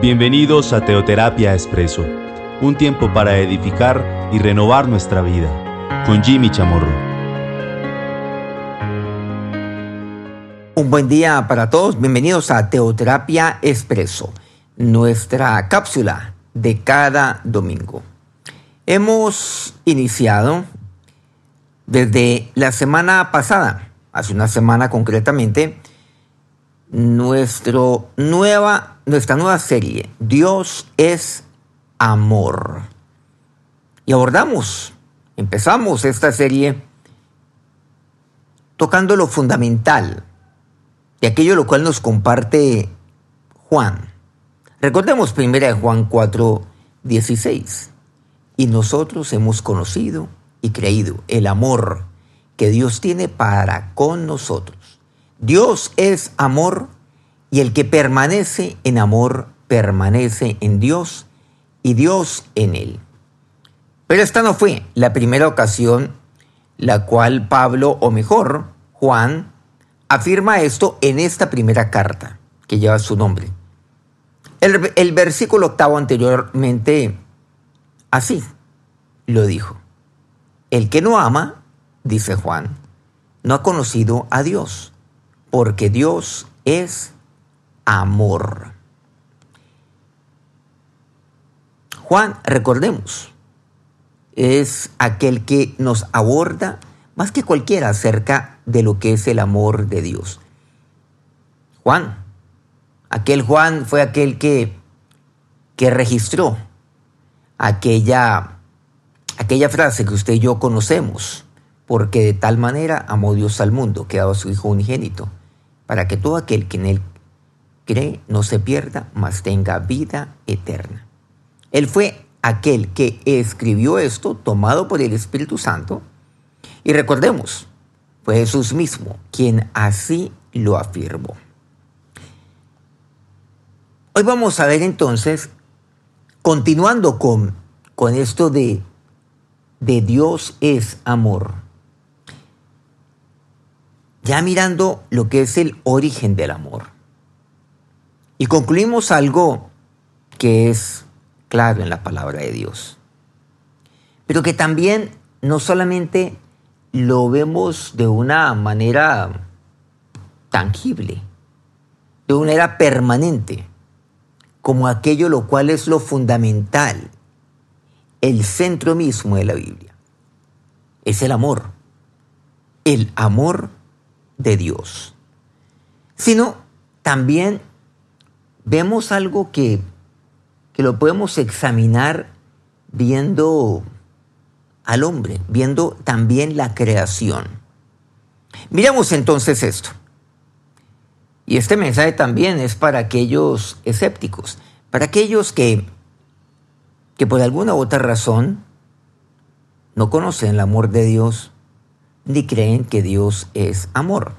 Bienvenidos a Teoterapia Expreso, un tiempo para edificar y renovar nuestra vida, con Jimmy Chamorro. Un buen día para todos, bienvenidos a Teoterapia Expreso, nuestra cápsula de cada domingo. Hemos iniciado desde la semana pasada, hace una semana concretamente, nuestro nueva, nuestra nueva serie, Dios es amor. Y abordamos, empezamos esta serie tocando lo fundamental de aquello lo cual nos comparte Juan. Recordemos primera de Juan 4, 16. Y nosotros hemos conocido y creído el amor que Dios tiene para con nosotros. Dios es amor y el que permanece en amor permanece en Dios y Dios en él. Pero esta no fue la primera ocasión la cual Pablo, o mejor, Juan, afirma esto en esta primera carta que lleva su nombre. El, el versículo octavo anteriormente así lo dijo. El que no ama, dice Juan, no ha conocido a Dios porque Dios es amor. Juan, recordemos, es aquel que nos aborda más que cualquiera acerca de lo que es el amor de Dios. Juan, aquel Juan fue aquel que, que registró aquella, aquella frase que usted y yo conocemos, porque de tal manera amó Dios al mundo que a su Hijo unigénito para que todo aquel que en él cree no se pierda, mas tenga vida eterna. Él fue aquel que escribió esto tomado por el Espíritu Santo. Y recordemos, fue Jesús mismo quien así lo afirmó. Hoy vamos a ver entonces, continuando con, con esto de, de Dios es amor ya mirando lo que es el origen del amor. Y concluimos algo que es claro en la palabra de Dios, pero que también no solamente lo vemos de una manera tangible, de una manera permanente, como aquello lo cual es lo fundamental, el centro mismo de la Biblia. Es el amor. El amor de Dios, sino también vemos algo que, que lo podemos examinar viendo al hombre, viendo también la creación. Miremos entonces esto. Y este mensaje también es para aquellos escépticos, para aquellos que, que por alguna u otra razón no conocen el amor de Dios, ni creen que Dios es amor.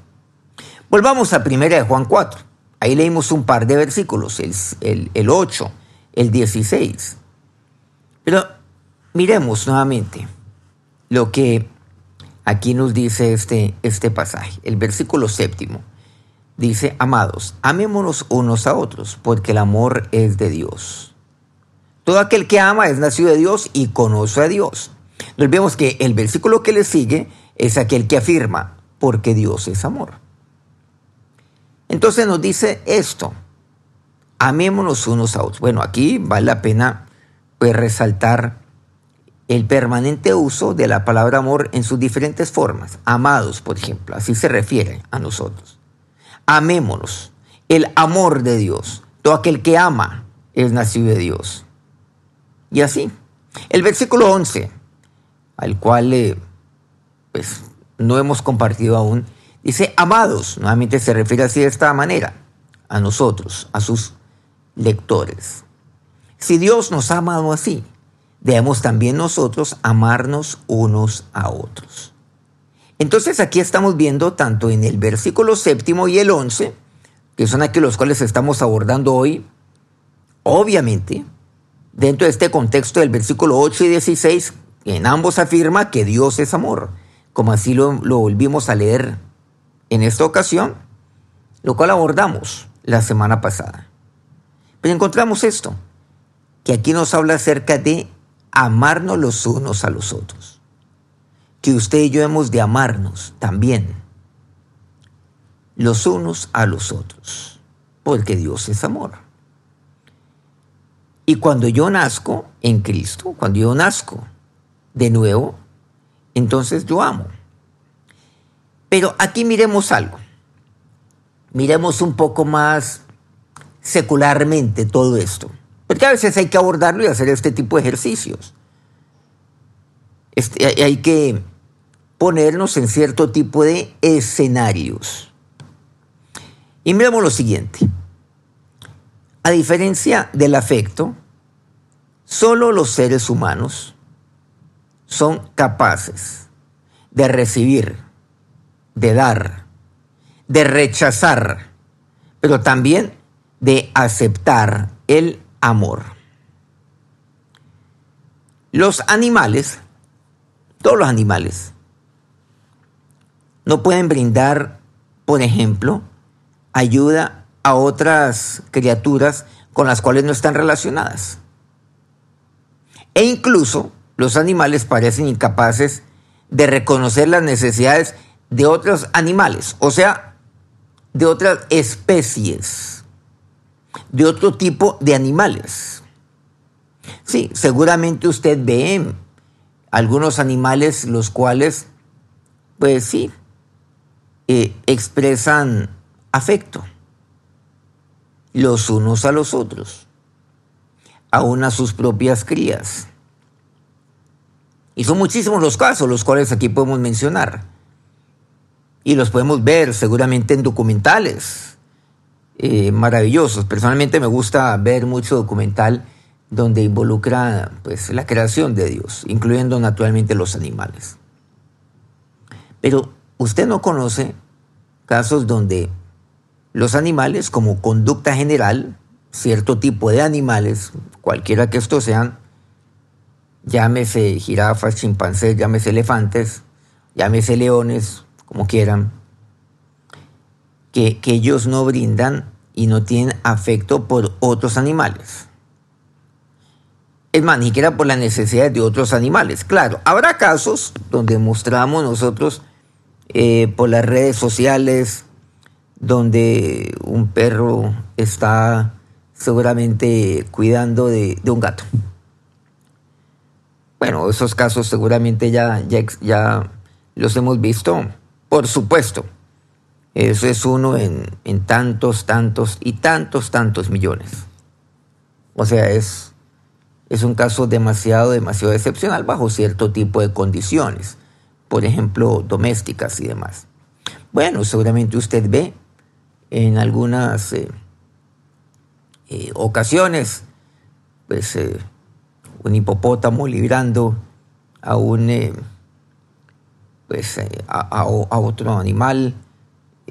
Volvamos a 1 de Juan 4. Ahí leímos un par de versículos, el, el 8, el 16. Pero miremos nuevamente lo que aquí nos dice este, este pasaje. El versículo séptimo dice, amados, amémonos unos a otros, porque el amor es de Dios. Todo aquel que ama es nacido de Dios y conoce a Dios. Nos vemos que el versículo que le sigue es aquel que afirma, porque Dios es amor. Entonces nos dice esto, amémonos unos a otros. Bueno, aquí vale la pena pues, resaltar el permanente uso de la palabra amor en sus diferentes formas. Amados, por ejemplo, así se refiere a nosotros. Amémonos, el amor de Dios. Todo aquel que ama es nacido de Dios. Y así. El versículo 11, al cual... Eh, pues no hemos compartido aún. Dice, amados, nuevamente se refiere así de esta manera, a nosotros, a sus lectores. Si Dios nos ha amado así, debemos también nosotros amarnos unos a otros. Entonces aquí estamos viendo tanto en el versículo séptimo y el once, que son aquellos los cuales estamos abordando hoy, obviamente, dentro de este contexto del versículo 8 y 16, en ambos afirma que Dios es amor como así lo, volvimos a leer en esta ocasión, lo cual abordamos la semana pasada. Pero encontramos esto, que aquí nos habla acerca de amarnos los unos a los otros. Que usted y yo hemos de amarnos también los unos a los otros, porque Dios es amor. Y cuando yo nazco en Cristo, cuando yo nazco de nuevo, entonces yo amo. Pero aquí miremos algo. Miremos un poco más secularmente todo esto. Porque a veces hay que abordarlo y hacer este tipo de ejercicios. Este, hay que ponernos en cierto tipo de escenarios. Y miremos lo siguiente. A diferencia del afecto, solo los seres humanos son capaces de recibir, de dar, de rechazar, pero también de aceptar el amor. Los animales, todos los animales, no pueden brindar, por ejemplo, ayuda a otras criaturas con las cuales no están relacionadas. E incluso los animales parecen incapaces de reconocer las necesidades de otros animales, o sea, de otras especies, de otro tipo de animales. Sí, seguramente usted ve algunos animales los cuales, pues sí, eh, expresan afecto los unos a los otros, aún a sus propias crías. Y son muchísimos los casos los cuales aquí podemos mencionar. Y los podemos ver seguramente en documentales eh, maravillosos. Personalmente me gusta ver mucho documental donde involucra pues, la creación de Dios, incluyendo naturalmente los animales. Pero usted no conoce casos donde los animales, como conducta general, cierto tipo de animales, cualquiera que estos sean, llámese jirafas, chimpancés, llámese elefantes, llámese leones, como quieran, que, que ellos no brindan y no tienen afecto por otros animales. Es más, ni siquiera por las necesidades de otros animales. Claro, habrá casos donde mostramos nosotros eh, por las redes sociales, donde un perro está seguramente cuidando de, un gato. Bueno, esos casos seguramente ya, ya, ya, los hemos visto, por supuesto. Eso es uno en, en, tantos, tantos y tantos, tantos millones. O sea, es, es un caso demasiado, demasiado excepcional bajo cierto tipo de condiciones, por ejemplo, domésticas y demás. Bueno, seguramente usted ve en algunas eh, eh, ocasiones, pues eh, un hipopótamo librando a un pues a, otro animal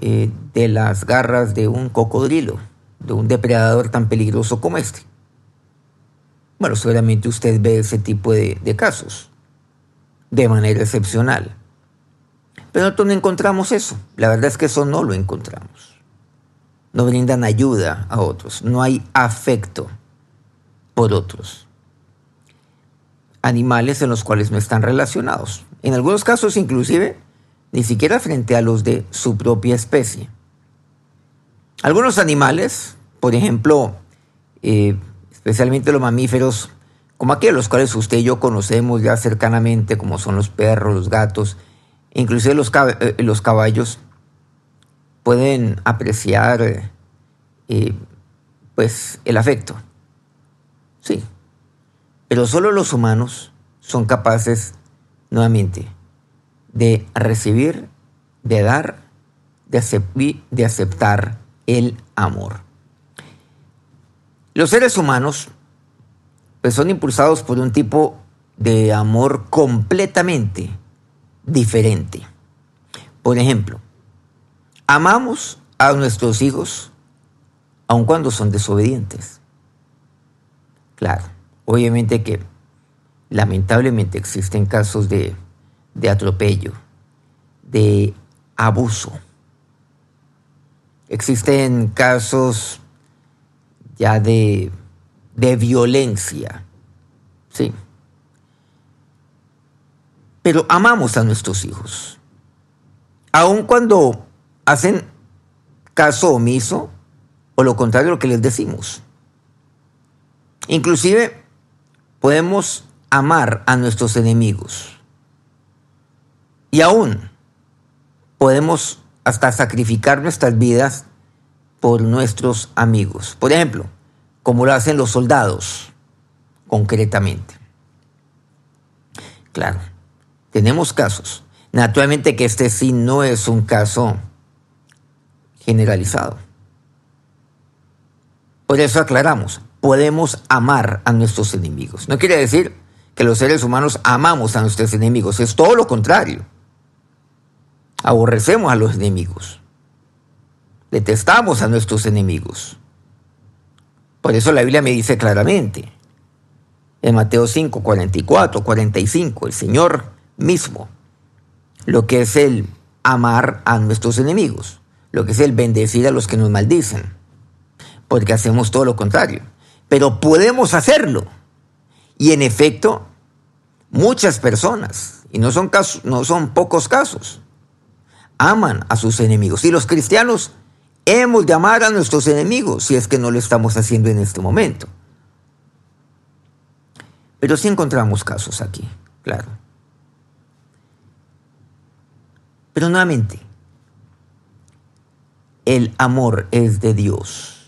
de las garras de un cocodrilo, de un depredador tan peligroso como este. Bueno, seguramente usted ve ese tipo de, de casos de manera excepcional. Pero nosotros no encontramos eso. La verdad es que eso no lo encontramos no brindan ayuda a otros, no hay afecto por otros. Animales en los cuales no están relacionados. En algunos casos inclusive ni siquiera frente a los de su propia especie. Algunos animales, por ejemplo, eh, especialmente los mamíferos, como aquellos los cuales usted y yo conocemos ya cercanamente, como son los perros, los gatos, inclusive los, eh, los caballos, pueden apreciar eh, pues el afecto. Sí. Pero solo los humanos son capaces nuevamente de recibir, de dar, de, de aceptar el amor. Los seres humanos pues son impulsados por un tipo de amor completamente diferente. Por ejemplo, Amamos a nuestros hijos aun cuando son desobedientes. Claro, obviamente que lamentablemente existen casos de, de atropello, de abuso. Existen casos ya de, de violencia. Sí. Pero amamos a nuestros hijos. Aun cuando hacen caso omiso o lo contrario de lo que les decimos. Inclusive podemos amar a nuestros enemigos. Y aún podemos hasta sacrificar nuestras vidas por nuestros amigos. Por ejemplo, como lo hacen los soldados, concretamente. Claro, tenemos casos. Naturalmente que este sí no es un caso generalizado. Por eso aclaramos, podemos amar a nuestros enemigos. No quiere decir que los seres humanos amamos a nuestros enemigos, es todo lo contrario. Aborrecemos a los enemigos. Detestamos a nuestros enemigos. Por eso la Biblia me dice claramente, en Mateo 5, 44, 45, el Señor mismo, lo que es el amar a nuestros enemigos, lo que es el bendecir a los que nos maldicen, porque hacemos todo lo contrario. Pero podemos hacerlo. Y en efecto, muchas personas, y no son, casos, no son pocos casos, aman a sus enemigos. Y los cristianos hemos de amar a nuestros enemigos si es que no lo estamos haciendo en este momento. Pero sí encontramos casos aquí, claro. Pero nuevamente, el amor es de Dios.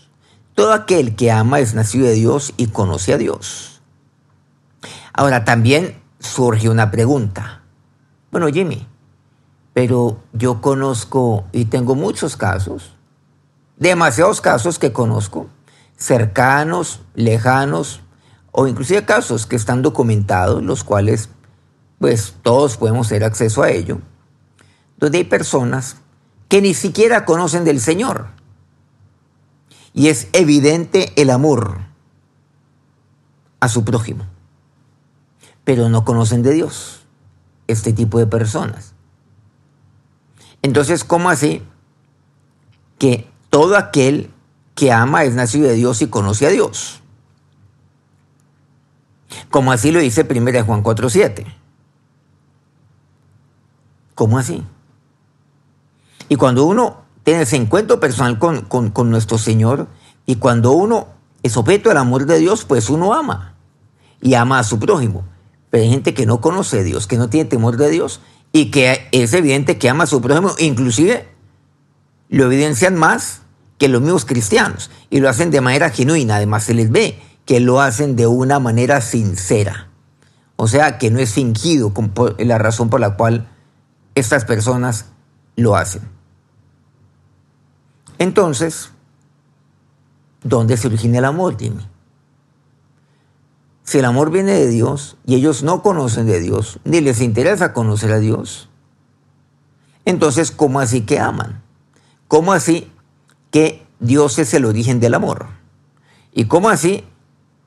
Todo aquel que ama es nacido de Dios y conoce a Dios. Ahora también surge una pregunta. Bueno, Jimmy, pero yo conozco y tengo muchos casos, demasiados casos que conozco, cercanos, lejanos, o inclusive casos que están documentados, los cuales pues todos podemos tener acceso a ello, donde hay personas que ni siquiera conocen del Señor. Y es evidente el amor a su prójimo, pero no conocen de Dios este tipo de personas. Entonces, ¿cómo así? Que todo aquel que ama es nacido de Dios y conoce a Dios. Como así lo dice 1 Juan 4.7. ¿Cómo así? Y cuando uno tiene ese encuentro personal con, con nuestro Señor y cuando uno es objeto del amor de Dios, pues uno ama y ama a su prójimo. Pero hay gente que no conoce a Dios, que no tiene temor de Dios y que es evidente que ama a su prójimo, inclusive lo evidencian más que los mismos cristianos y lo hacen de manera genuina, además se les ve que lo hacen de una manera sincera, o sea que no es fingido la razón por la cual estas personas lo hacen. Entonces, ¿dónde se origina el amor, Jimmy? Si el amor viene de Dios y ellos no conocen de Dios, ni les interesa conocer a Dios, entonces, ¿cómo así que aman? ¿Cómo así que Dios es el origen del amor? ¿Y cómo así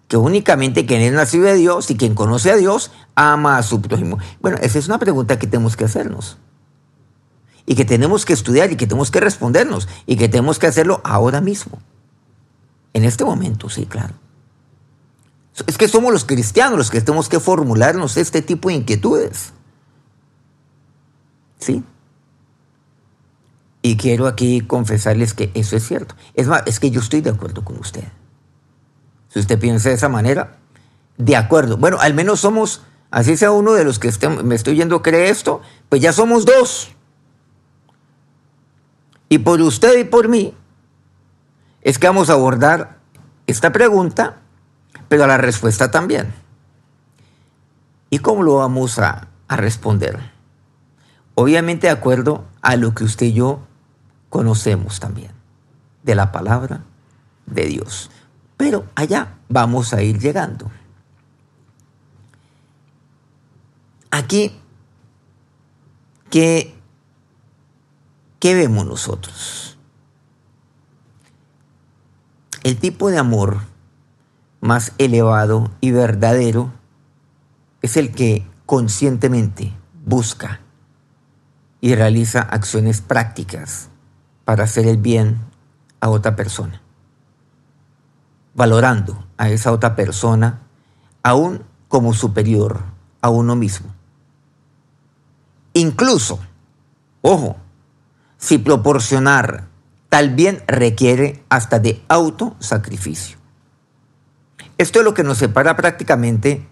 que únicamente quien es nacido de Dios y quien conoce a Dios ama a su prójimo? Bueno, esa es una pregunta que tenemos que hacernos. Y que tenemos que estudiar y que tenemos que respondernos. Y que tenemos que hacerlo ahora mismo. En este momento, sí, claro. Es que somos los cristianos los que tenemos que formularnos este tipo de inquietudes. ¿Sí? Y quiero aquí confesarles que eso es cierto. Es más, es que yo estoy de acuerdo con usted. Si usted piensa de esa manera, de acuerdo. Bueno, al menos somos, así sea uno de los que me estoy yendo cree esto, pues ya somos dos. Y por usted y por mí es que vamos a abordar esta pregunta pero la respuesta también. ¿Y cómo lo vamos a, a responder? Obviamente de acuerdo a lo que usted y yo conocemos también de la palabra de Dios. Pero allá vamos a ir llegando. Aquí, ¿qué, qué vemos nosotros? El tipo de amor más elevado y verdadero es el que conscientemente busca y realiza acciones prácticas para hacer el bien a otra persona. valorando a esa otra persona aún como superior a uno mismo. Incluso, ojo, si proporcionar tal bien requiere hasta de autosacrificio. Esto es lo que nos separa prácticamente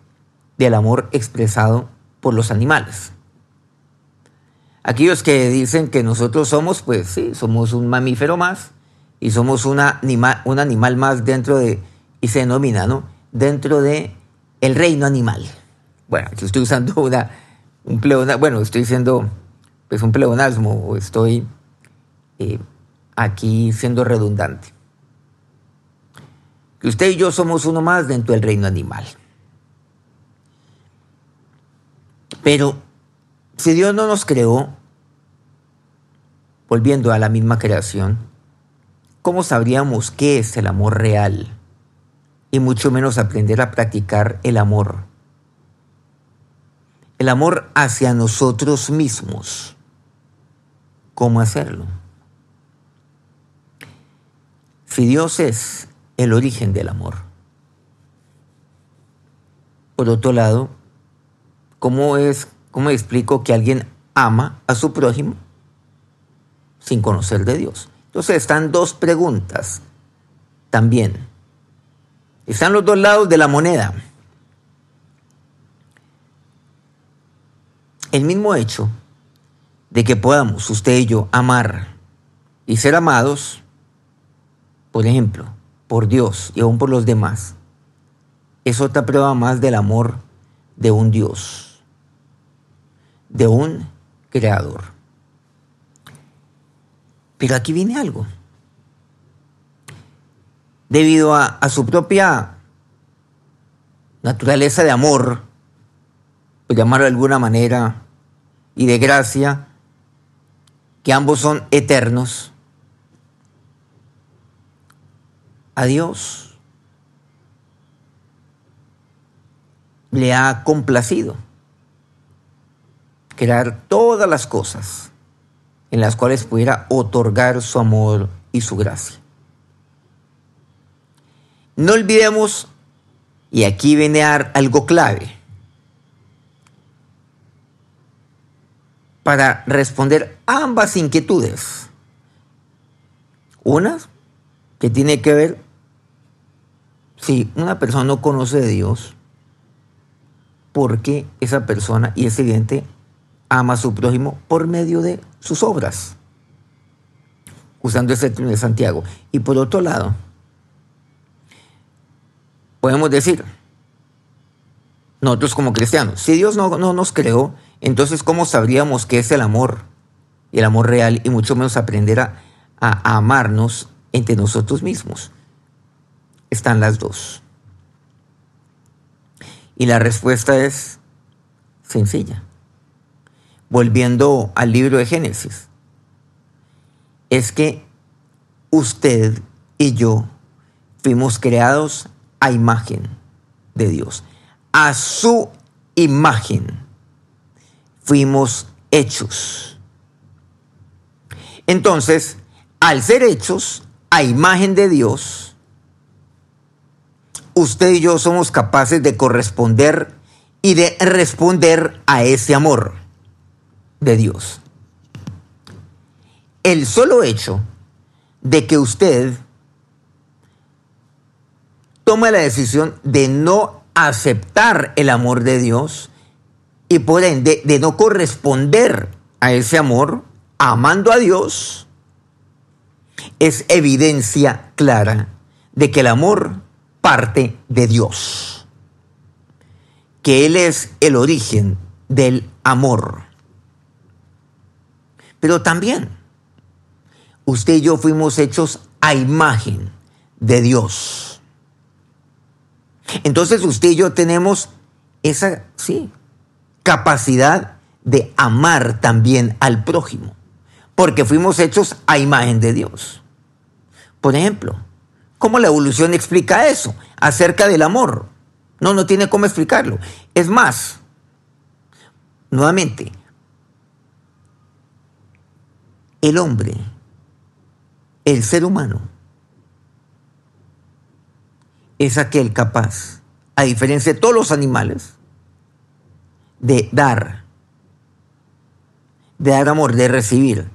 del amor expresado por los animales. Aquellos que dicen que nosotros somos, pues sí, somos un mamífero más y somos un animal más dentro de, y se denomina, ¿no? Dentro de el reino animal. Bueno, aquí estoy usando una, un pleonasmo, bueno, estoy diciendo, pues un pleonasmo, estoy eh, aquí siendo redundante. Usted y yo somos uno más dentro del reino animal. Pero si Dios no nos creó, volviendo a la misma creación, ¿cómo sabríamos qué es el amor real? Y mucho menos aprender a practicar el amor. El amor hacia nosotros mismos. ¿Cómo hacerlo? Si Dios es el origen del amor. Por otro lado, ¿cómo es, cómo explico que alguien ama a su prójimo sin conocer de Dios? Entonces están dos preguntas también. Están los dos lados de la moneda. El mismo hecho de que podamos usted y yo amar y ser amados por ejemplo, por Dios y aún por los demás, es otra prueba más del amor de un Dios, de un creador. Pero aquí viene algo. Debido a, a su propia naturaleza de amor, por llamarlo de alguna manera, y de gracia, que ambos son eternos, a Dios le ha complacido crear todas las cosas en las cuales pudiera otorgar su amor y su gracia. No olvidemos, y aquí viene algo clave, para responder ambas inquietudes. Una que tiene que ver si una persona no conoce de Dios, porque esa persona, y es evidente, ama a su prójimo por medio de sus obras, usando ese término de Santiago. Y por otro lado, podemos decir, nosotros como cristianos, si Dios no, no nos creó, entonces ¿cómo sabríamos qué es el amor? Y el amor real, y mucho menos aprender a, amarnos entre nosotros mismos están las dos? Y la respuesta es sencilla. Volviendo al libro de Génesis, es que usted y yo fuimos creados a imagen de Dios. A su imagen fuimos hechos. Entonces, al ser hechos a imagen de Dios, usted y yo somos capaces de corresponder y de responder a ese amor de Dios. El solo hecho de que usted tome la decisión de no aceptar el amor de Dios y por ende de no corresponder a ese amor, amando a Dios, es evidencia clara de que el amor parte de Dios, que Él es el origen del amor. Pero también usted y yo fuimos hechos a imagen de Dios. Entonces usted y yo tenemos esa, sí, capacidad de amar también al prójimo, porque fuimos hechos a imagen de Dios. Por ejemplo, ¿Cómo la evolución explica eso acerca del amor? No, no tiene cómo explicarlo. Es más, nuevamente, el hombre, el ser humano, es aquel capaz, a diferencia de todos los animales, de dar, de dar amor, de recibir,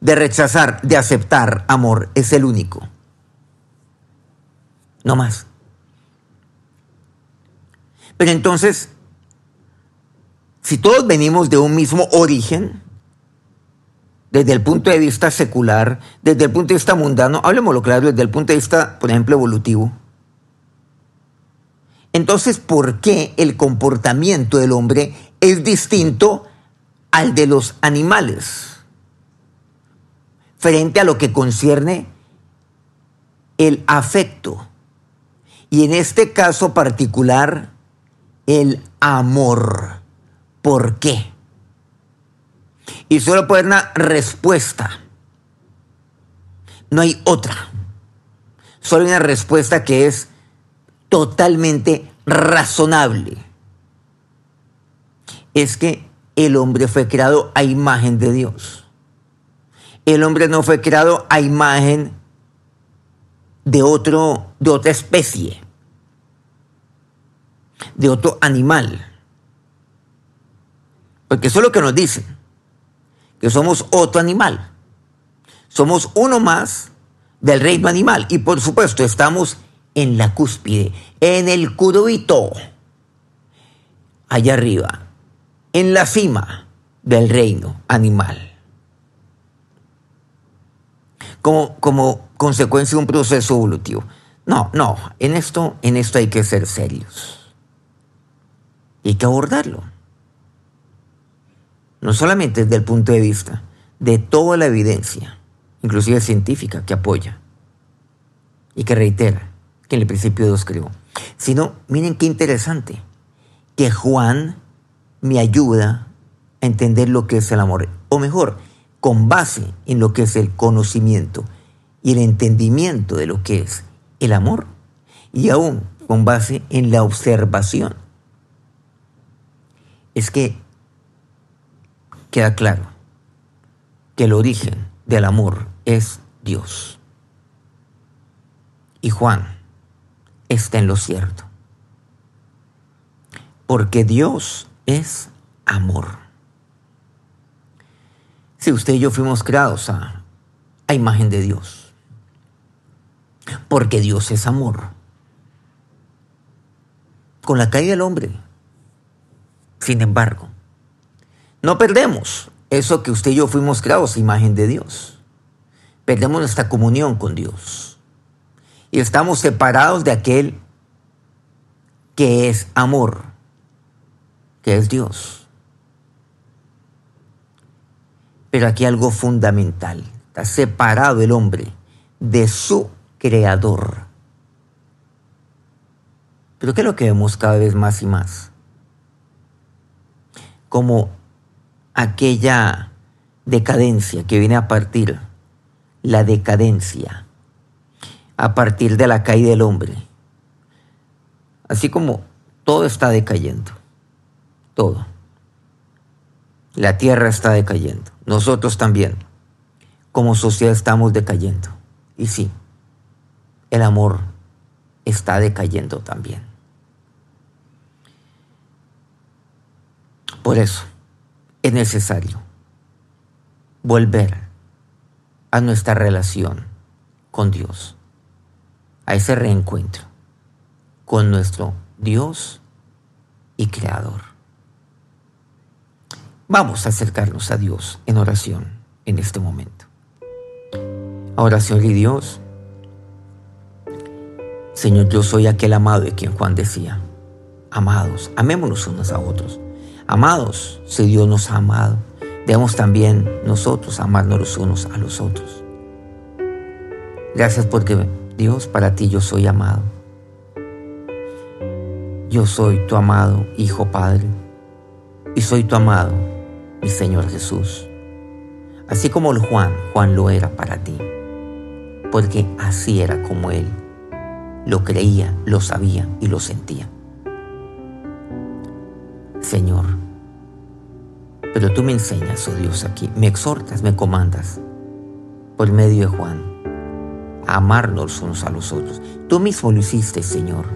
de rechazar, de aceptar amor. Es el único. No más. Pero entonces, si todos venimos de un mismo origen, desde el punto de vista secular, desde el punto de vista mundano, hablemoslo claro, desde el punto de vista, por ejemplo, evolutivo. Entonces, ¿por qué el comportamiento del hombre es distinto al de los animales? Frente a lo que concierne el afecto. Y en este caso particular, el amor. ¿Por qué? Y solo puede haber una respuesta. No hay otra. Solo una respuesta que es totalmente razonable. Es que el hombre fue creado a imagen de Dios. El hombre no fue creado a imagen de otro de otra especie, de otro animal. Porque eso es lo que nos dicen que somos otro animal. Somos uno más del reino animal. Y por supuesto, estamos en la cúspide, en el curvito, allá arriba, en la cima del reino animal. Como, como consecuencia de un proceso evolutivo. No, no, en esto, en esto hay que ser serios. Hay que abordarlo no solamente desde el punto de vista de toda la evidencia, inclusive científica, que apoya y que reitera que en el principio Dios creó, sino, miren qué interesante, que Juan me ayuda a entender lo que es el amor, o mejor, con base en lo que es el conocimiento y el entendimiento de lo que es el amor, y aún con base en la observación. Es que queda claro que el origen del amor es Dios. Y Juan está en lo cierto. Porque Dios es amor. Si usted y yo fuimos creados a, a imagen de Dios. Porque Dios es amor. Con la caída del hombre, sin embargo, no perdemos eso que usted y yo fuimos creados, imagen de Dios. Perdemos nuestra comunión con Dios. Y estamos separados de aquel que es amor, que es Dios. Pero aquí algo fundamental. Está separado el hombre de su creador. Pero ¿qué es lo que vemos cada vez más y más? Como aquella decadencia que viene a partir, la decadencia, a partir de la caída del hombre. Así como todo está decayendo, todo. La tierra está decayendo, nosotros también, como sociedad estamos decayendo. Y sí, el amor está decayendo también. Por eso, es necesario volver a nuestra relación con Dios, a ese reencuentro con nuestro Dios y Creador. Vamos a acercarnos a Dios en oración en este momento. Ahora, Señor y Dios, Señor, yo soy aquel amado de quien Juan decía, amados, amémonos unos a otros Amados, si Dios nos ha amado, debemos también nosotros amarnos los unos a los otros. Gracias porque Dios, para ti yo soy amado. Yo soy tu amado Hijo Padre y soy tu amado, mi Señor Jesús. Así como el Juan, Juan lo era para ti, porque así era como Él lo creía, lo sabía y lo sentía. Señor. Pero tú me enseñas, oh Dios, aquí, me exhortas, me comandas, por medio de Juan, amarnos unos a los otros. Tú mismo lo hiciste, Señor,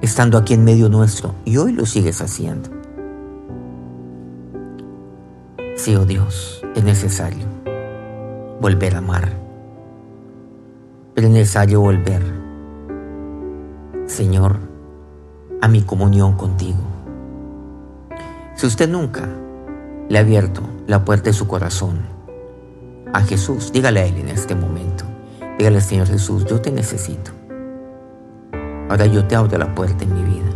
estando aquí en medio nuestro, y hoy lo sigues haciendo. Sí, oh Dios, es necesario volver a amar, pero es necesario volver, Señor, a mi comunión contigo. Si usted nunca le ha abierto la puerta de su corazón a Jesús, dígale a Él en este momento, dígale Señor Jesús, yo te necesito. Ahora yo te abro la puerta en mi vida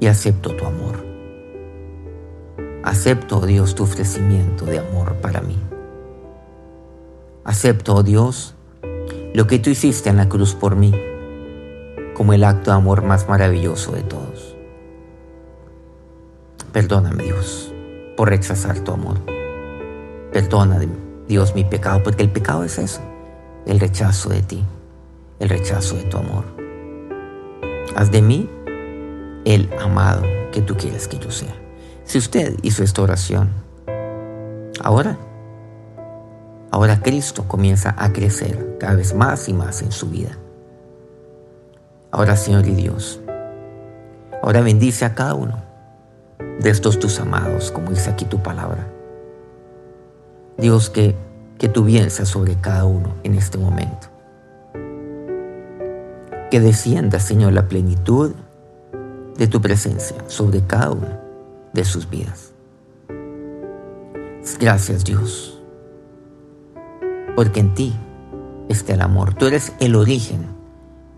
y acepto tu amor. Acepto, oh Dios, tu ofrecimiento de amor para mí. Acepto, oh Dios, lo que tú hiciste en la cruz por mí como el acto de amor más maravilloso de todos. Perdóname, Dios por rechazar tu amor. Perdona, Dios, mi pecado, porque el pecado es eso, el rechazo de ti, el rechazo de tu amor. Haz de mí el amado que tú quieres que yo sea. Si usted hizo esta oración, ahora, ahora Cristo comienza a crecer cada vez más y más en su vida. Ahora, Señor y Dios, ahora bendice a cada uno de estos tus amados, como dice aquí tu palabra. Dios, que, que tu bien sea sobre cada uno en este momento. Que descienda, Señor, la plenitud de tu presencia sobre cada uno de sus vidas. Gracias, Dios, porque en ti está el amor. Tú eres el origen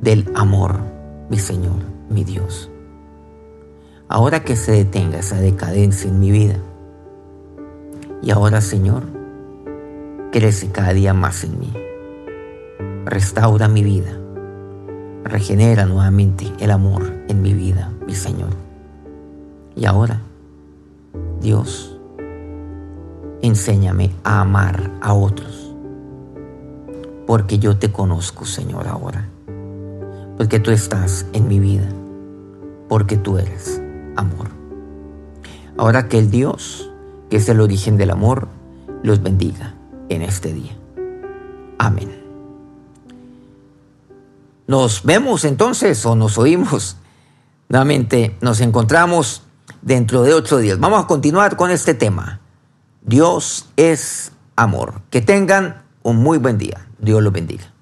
del amor, mi Señor, mi Dios. Ahora que se detenga esa decadencia en mi vida. Y ahora, Señor, crece cada día más en mí. Restaura mi vida. Regenera nuevamente el amor en mi vida, mi Señor. Y ahora, Dios, enséñame a amar a otros. Porque yo te conozco, Señor, ahora. Porque tú estás en mi vida. Porque tú eres amor. Ahora que el Dios, que es el origen del amor, los bendiga en este día. Amén. Nos vemos entonces o nos oímos. Nuevamente nos encontramos dentro de ocho días. Vamos a continuar con este tema. Dios es amor. Que tengan un muy buen día. Dios los bendiga.